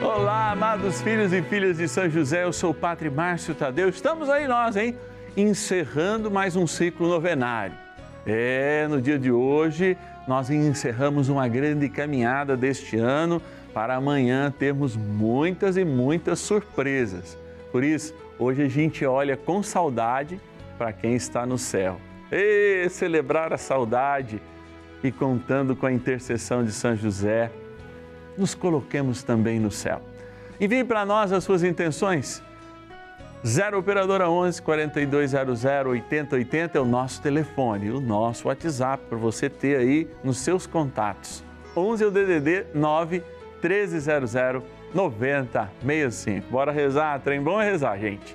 Olá, amados filhos e filhas de São José, eu sou o Padre Márcio Tadeu. Estamos aí nós, hein? Encerrando mais um ciclo novenário. É, no dia de hoje nós encerramos uma grande caminhada deste ano para amanhã termos muitas e muitas surpresas. Por isso, hoje a gente olha com saudade para quem está no céu. E celebrar a saudade e contando com a intercessão de São José nos coloquemos também no céu. Envie para nós as suas intenções. 0 Operadora 11 4200 8080 é o nosso telefone, o nosso WhatsApp para você ter aí nos seus contatos. 11 é o DDD 9 1300 9065. Bora rezar, trem bom é rezar, gente.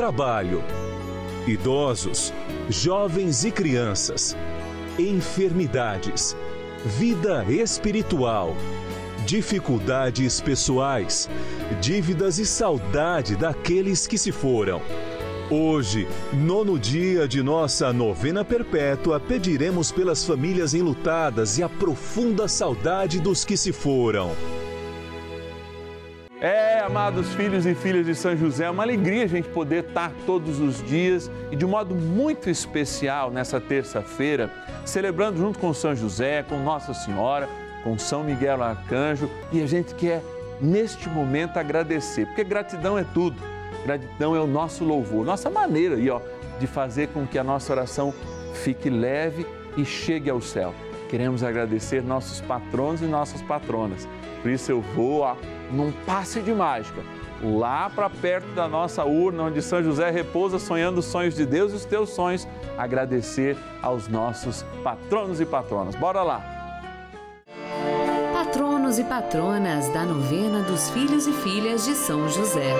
trabalho, idosos, jovens e crianças, enfermidades, vida espiritual, dificuldades pessoais, dívidas e saudade daqueles que se foram. Hoje, nono dia de nossa novena perpétua, pediremos pelas famílias enlutadas e a profunda saudade dos que se foram. É, amados filhos e filhas de São José, é uma alegria a gente poder estar todos os dias e de modo muito especial nessa terça-feira, celebrando junto com São José, com Nossa Senhora, com São Miguel Arcanjo e a gente quer neste momento agradecer, porque gratidão é tudo. Gratidão é o nosso louvor, nossa maneira aí, ó, de fazer com que a nossa oração fique leve e chegue ao céu. Queremos agradecer nossos patronos e nossas patronas. Por isso eu vou, ó, num passe de mágica, lá para perto da nossa urna, onde São José repousa sonhando os sonhos de Deus e os teus sonhos, agradecer aos nossos patronos e patronas. Bora lá! Patronos e patronas da novena dos filhos e filhas de São José.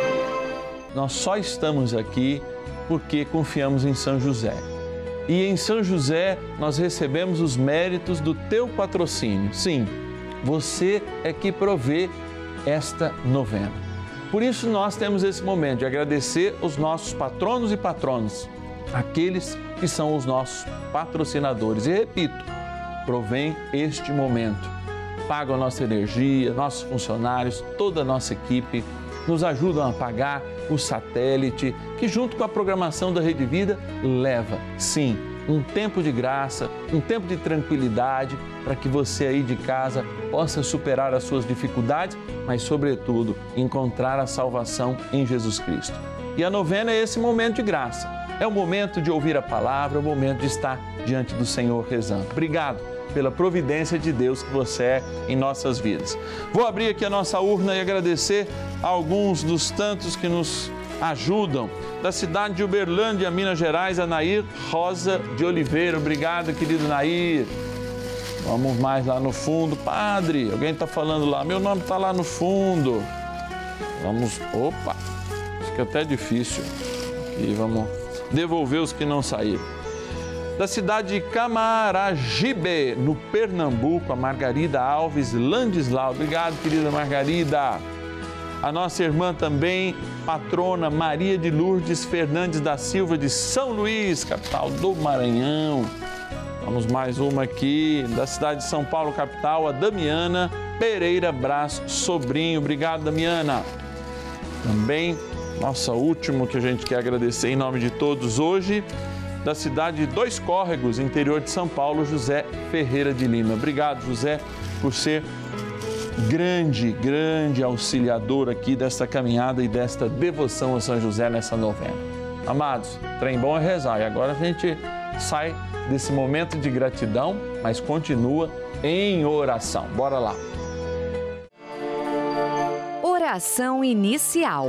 Nós só estamos aqui porque confiamos em São José. E em São José nós recebemos os méritos do teu patrocínio. Sim, você é que provê esta novena. Por isso nós temos esse momento de agradecer os nossos patronos e patronas, aqueles que são os nossos patrocinadores. E repito, provém este momento. Pagam a nossa energia, nossos funcionários, toda a nossa equipe, nos ajudam a pagar o satélite, que junto com a programação da Rede Vida leva, sim, um tempo de graça, um tempo de tranquilidade para que você aí de casa possa superar as suas dificuldades, mas sobretudo encontrar a salvação em Jesus Cristo. E a novena é esse momento de graça. É o momento de ouvir a palavra, é o momento de estar diante do Senhor rezando. Obrigado pela providência de Deus que você é em nossas vidas. Vou abrir aqui a nossa urna e agradecer a alguns dos tantos que nos ajudam. Da cidade de Uberlândia, Minas Gerais, a Nair Rosa de Oliveira. Obrigado, querido Nair. Vamos mais lá no fundo. Padre, alguém está falando lá. Meu nome está lá no fundo. Vamos. Opa! Fica até difícil. E vamos devolver os que não saíram. Da cidade de Camaragibe, no Pernambuco, a Margarida Alves Landislau. Obrigado, querida Margarida. A nossa irmã também, patrona Maria de Lourdes Fernandes da Silva de São Luís, capital do Maranhão. Vamos mais uma aqui da cidade de São Paulo, capital, a Damiana Pereira Brás Sobrinho. Obrigado, Damiana. Também, nossa última que a gente quer agradecer em nome de todos hoje, da cidade de Dois Córregos, interior de São Paulo, José Ferreira de Lima. Obrigado, José, por ser grande, grande auxiliador aqui desta caminhada e desta devoção a São José nessa novena. Amados, trem bom é rezar e agora a gente sai desse momento de gratidão, mas continua em oração. Bora lá. Oração inicial.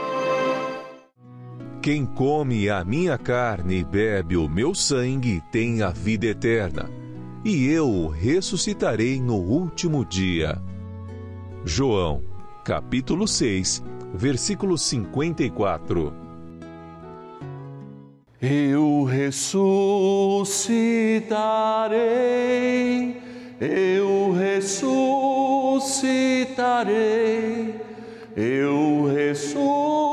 Quem come a minha carne e bebe o meu sangue tem a vida eterna, e eu o ressuscitarei no último dia. João, capítulo 6, versículo 54. Eu ressuscitarei, eu ressuscitarei, eu ressuscitarei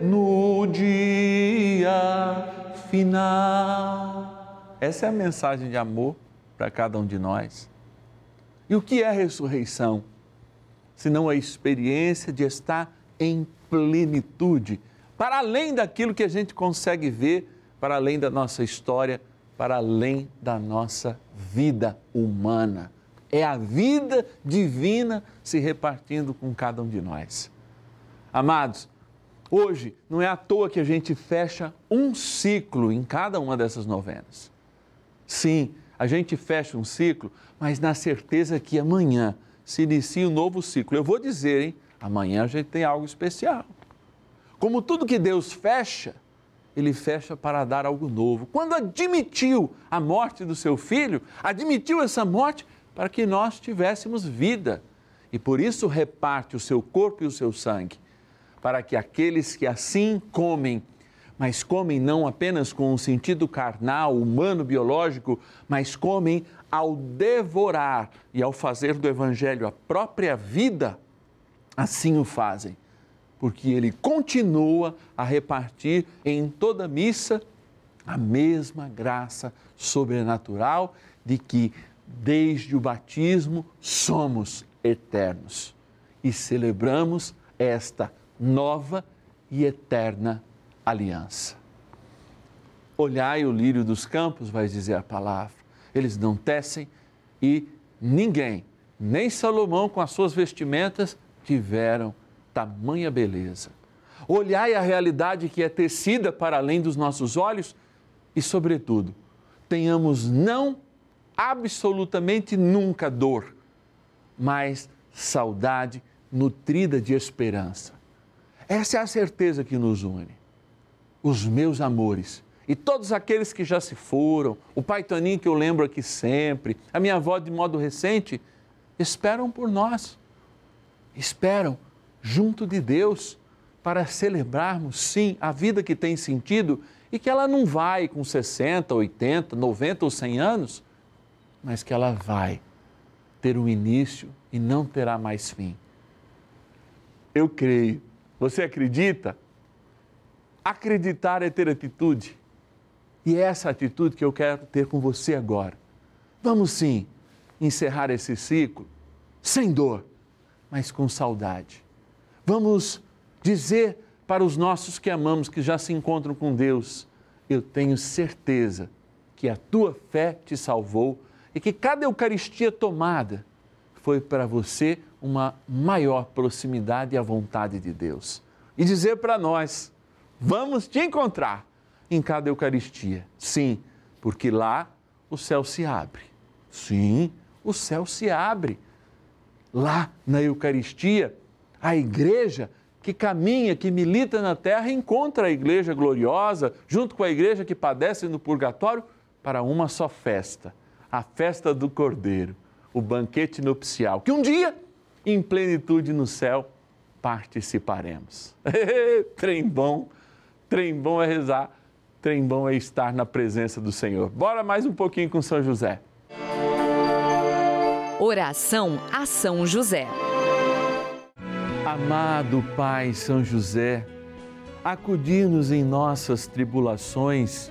no dia final. Essa é a mensagem de amor para cada um de nós. E o que é ressurreição? Senão a experiência de estar em plenitude, para além daquilo que a gente consegue ver, para além da nossa história, para além da nossa vida humana. É a vida divina se repartindo com cada um de nós. Amados, hoje não é à toa que a gente fecha um ciclo em cada uma dessas novenas. Sim, a gente fecha um ciclo, mas na certeza que amanhã se inicia um novo ciclo. Eu vou dizer, hein? Amanhã a gente tem algo especial. Como tudo que Deus fecha, ele fecha para dar algo novo. Quando admitiu a morte do seu filho, admitiu essa morte para que nós tivéssemos vida. E por isso reparte o seu corpo e o seu sangue, para que aqueles que assim comem, mas comem não apenas com um sentido carnal, humano, biológico, mas comem ao devorar e ao fazer do Evangelho a própria vida, assim o fazem, porque ele continua a repartir em toda missa a mesma graça sobrenatural de que, desde o batismo, somos eternos e celebramos esta nova e eterna aliança. Olhai o lírio dos campos, vai dizer a palavra. Eles não tecem e ninguém, nem Salomão com as suas vestimentas, tiveram tamanha beleza. Olhai a realidade que é tecida para além dos nossos olhos e, sobretudo, tenhamos não absolutamente nunca dor, mas saudade nutrida de esperança. Essa é a certeza que nos une. Os meus amores e todos aqueles que já se foram, o pai Toninho que eu lembro aqui sempre, a minha avó de modo recente, esperam por nós. Esperam junto de Deus para celebrarmos, sim, a vida que tem sentido e que ela não vai com 60, 80, 90 ou 100 anos, mas que ela vai ter um início e não terá mais fim. Eu creio. Você acredita? Acreditar é ter atitude. E é essa atitude que eu quero ter com você agora. Vamos sim encerrar esse ciclo sem dor, mas com saudade. Vamos dizer para os nossos que amamos, que já se encontram com Deus: Eu tenho certeza que a tua fé te salvou e que cada Eucaristia tomada foi para você uma maior proximidade à vontade de Deus. E dizer para nós: vamos te encontrar em cada Eucaristia. Sim, porque lá o céu se abre. Sim, o céu se abre. Lá na Eucaristia, a igreja que caminha, que milita na terra, encontra a igreja gloriosa, junto com a igreja que padece no purgatório, para uma só festa a festa do Cordeiro, o banquete nupcial, que um dia, em plenitude no céu, participaremos. trem bom, trem bom é rezar, trem bom é estar na presença do Senhor. Bora mais um pouquinho com São José. Oração a São José. Amado Pai São José, acudir-nos em nossas tribulações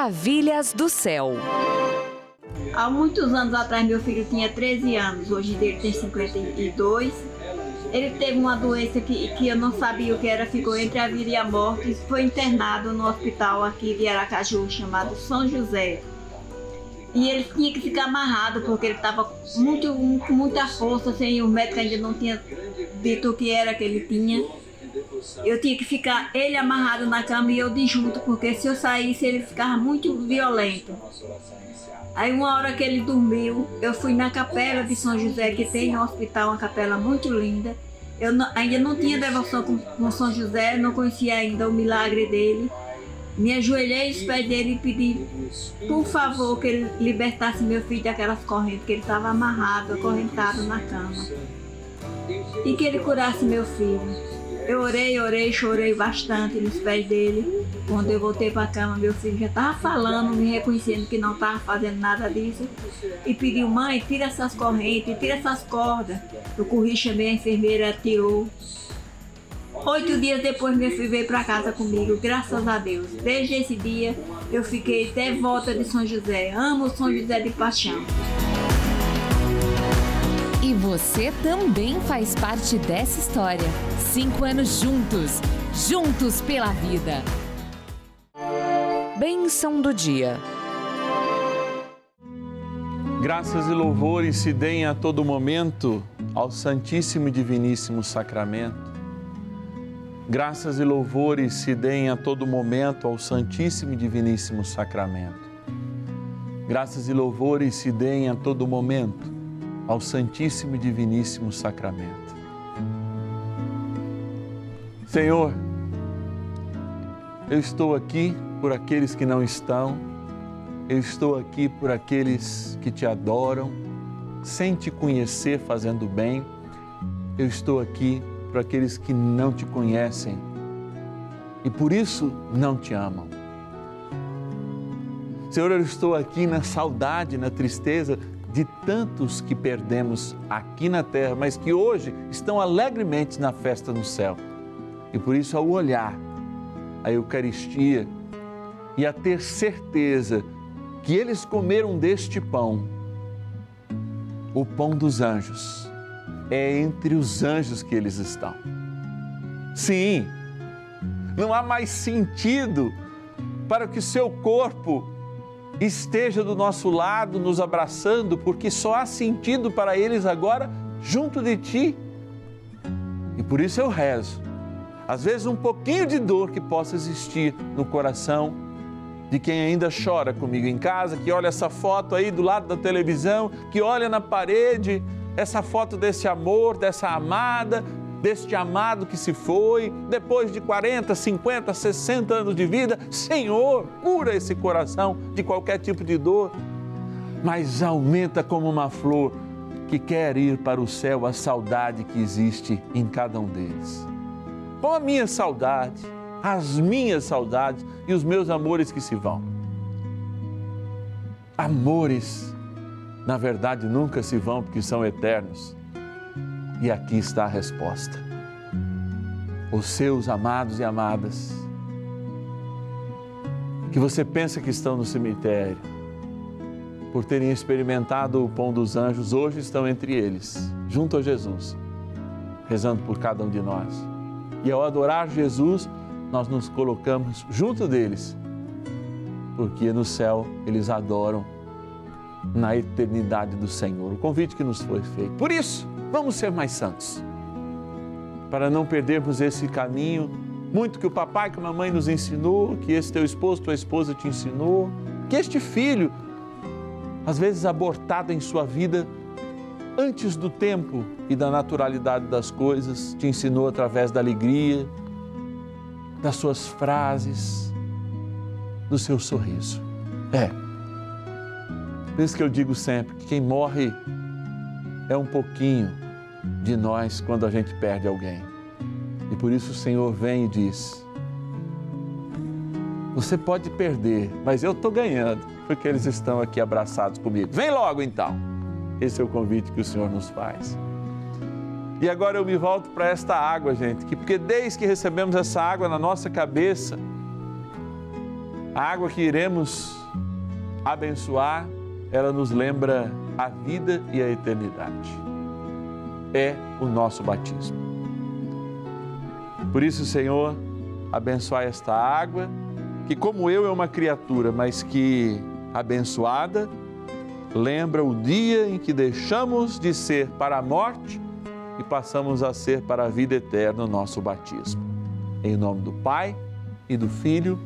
Maravilhas do céu. Há muitos anos atrás, meu filho tinha 13 anos, hoje ele tem 52. Ele teve uma doença que, que eu não sabia o que era, ficou entre a vida e a morte. Foi internado no hospital aqui de Aracaju, chamado São José. E ele tinha que ficar amarrado, porque ele estava com muita força, assim, o médico ainda não tinha dito o que era que ele tinha. Eu tinha que ficar ele amarrado na cama e eu de junto, porque se eu saísse ele ficava muito violento. Aí uma hora que ele dormiu, eu fui na capela de São José, que tem no hospital uma capela muito linda. Eu não- ainda não tinha devoção com, com São José, não conhecia ainda o milagre dele. Me ajoelhei aos pés dele e pedi, por favor, que ele libertasse meu filho daquelas correntes, que ele estava amarrado, acorrentado na cama. E que ele curasse meu filho. Eu orei, orei, chorei bastante nos pés dele. Quando eu voltei para a cama, meu filho já estava falando, me reconhecendo que não estava fazendo nada disso. E pediu, mãe, tira essas correntes, tira essas cordas. Eu corri, chamei a enfermeira, tirou. Oito dias depois, meu filho veio para casa comigo, graças a Deus. Desde esse dia, eu fiquei devota de São José. Amo São José de paixão. E você também faz parte dessa história. Cinco anos juntos, juntos pela vida. Bênção do dia. Graças e louvores se deem a todo momento ao Santíssimo e Diviníssimo Sacramento. Graças e louvores se deem a todo momento ao Santíssimo e Diviníssimo Sacramento. Graças e louvores se deem a todo momento ao Santíssimo e Diviníssimo Sacramento. Senhor, eu estou aqui por aqueles que não estão, eu estou aqui por aqueles que te adoram, sem te conhecer fazendo bem, eu estou aqui por aqueles que não te conhecem e por isso não te amam. Senhor, eu estou aqui na saudade, na tristeza de tantos que perdemos aqui na terra, mas que hoje estão alegremente na festa no céu. E por isso, ao olhar a Eucaristia e a ter certeza que eles comeram deste pão, o pão dos anjos, é entre os anjos que eles estão. Sim, não há mais sentido para que seu corpo esteja do nosso lado, nos abraçando, porque só há sentido para eles agora junto de ti. E por isso eu rezo. Às vezes, um pouquinho de dor que possa existir no coração de quem ainda chora comigo em casa, que olha essa foto aí do lado da televisão, que olha na parede essa foto desse amor, dessa amada, deste amado que se foi, depois de 40, 50, 60 anos de vida. Senhor, cura esse coração de qualquer tipo de dor, mas aumenta como uma flor que quer ir para o céu a saudade que existe em cada um deles. Com a minha saudade, as minhas saudades e os meus amores que se vão. Amores, na verdade, nunca se vão porque são eternos. E aqui está a resposta. Os seus amados e amadas, que você pensa que estão no cemitério, por terem experimentado o pão dos anjos, hoje estão entre eles, junto a Jesus, rezando por cada um de nós. E ao adorar Jesus, nós nos colocamos junto deles, porque no céu eles adoram na eternidade do Senhor. O convite que nos foi feito. Por isso, vamos ser mais santos, para não perdermos esse caminho, muito que o papai, que a mamãe nos ensinou, que esse teu esposo, tua esposa te ensinou, que este filho, às vezes abortado em sua vida, antes do tempo e da naturalidade das coisas, te ensinou através da alegria, das suas frases, do seu sorriso. É. Por isso que eu digo sempre que quem morre é um pouquinho de nós quando a gente perde alguém. E por isso o Senhor vem e diz: Você pode perder, mas eu estou ganhando, porque eles estão aqui abraçados comigo. Vem logo então. Esse é o convite que o Senhor nos faz. E agora eu me volto para esta água, gente, que porque desde que recebemos essa água na nossa cabeça, a água que iremos abençoar, ela nos lembra a vida e a eternidade. É o nosso batismo. Por isso, Senhor, abençoai esta água, que como eu é uma criatura, mas que abençoada, lembra o dia em que deixamos de ser para a morte e passamos a ser para a vida eterna o nosso batismo. Em nome do Pai e do Filho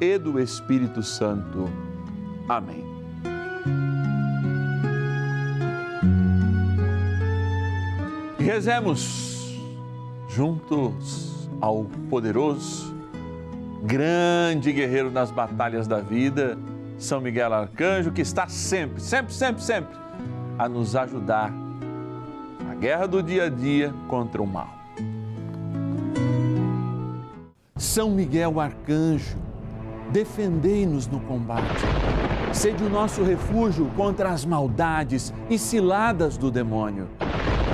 e do Espírito Santo. Amém. Rezemos juntos ao poderoso, grande guerreiro nas batalhas da vida, São Miguel Arcanjo, que está sempre, sempre, sempre, sempre a nos ajudar na guerra do dia a dia contra o mal. São Miguel Arcanjo, defendei-nos no combate. Sede o nosso refúgio contra as maldades e ciladas do demônio.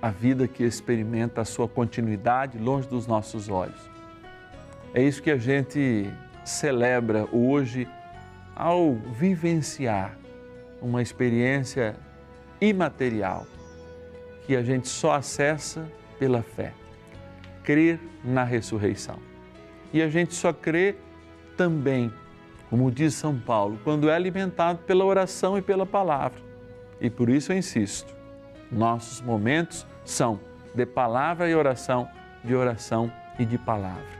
a vida que experimenta a sua continuidade longe dos nossos olhos. É isso que a gente celebra hoje ao vivenciar uma experiência imaterial que a gente só acessa pela fé. Crer na ressurreição. E a gente só crê também, como diz São Paulo, quando é alimentado pela oração e pela palavra. E por isso eu insisto, nossos momentos são de palavra e oração, de oração e de palavra.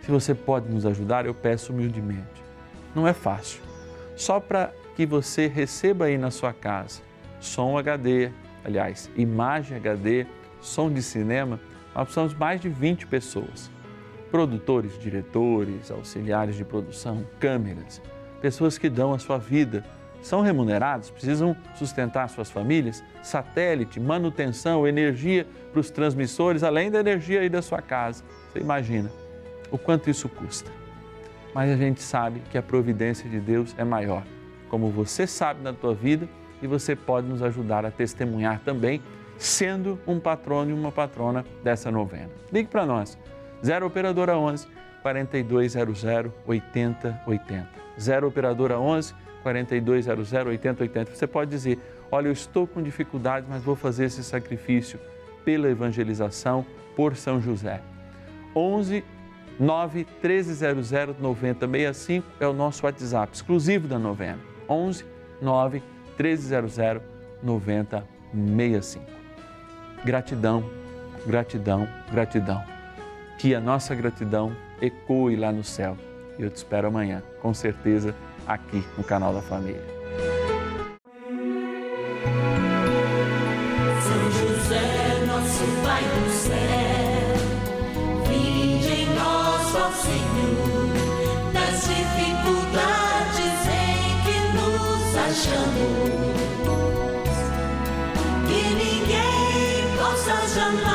Se você pode nos ajudar, eu peço humildemente. Não é fácil. Só para que você receba aí na sua casa som HD, aliás, imagem HD, som de cinema, nós precisamos mais de 20 pessoas. Produtores, diretores, auxiliares de produção, câmeras, pessoas que dão a sua vida, são remunerados, precisam sustentar suas famílias, satélite, manutenção, energia para os transmissores, além da energia aí da sua casa. Você imagina o quanto isso custa. Mas a gente sabe que a providência de Deus é maior, como você sabe na tua vida e você pode nos ajudar a testemunhar também, sendo um patrono e uma patrona dessa novena. Ligue para nós, 0 Operadora 11 4200 8080. 0 Operadora 11 4200 8080. Você pode dizer: Olha, eu estou com dificuldade, mas vou fazer esse sacrifício pela evangelização por São José. 11 9 1300 9065 é o nosso WhatsApp exclusivo da novena. 11 9 1300 9065. Gratidão, gratidão, gratidão. Que a nossa gratidão ecoe lá no céu. Eu te espero amanhã, com certeza, aqui no canal da Família. São José, nosso Pai do céu, nós, Senhor, dificuldades em que nos achamos. Que ninguém possa jamais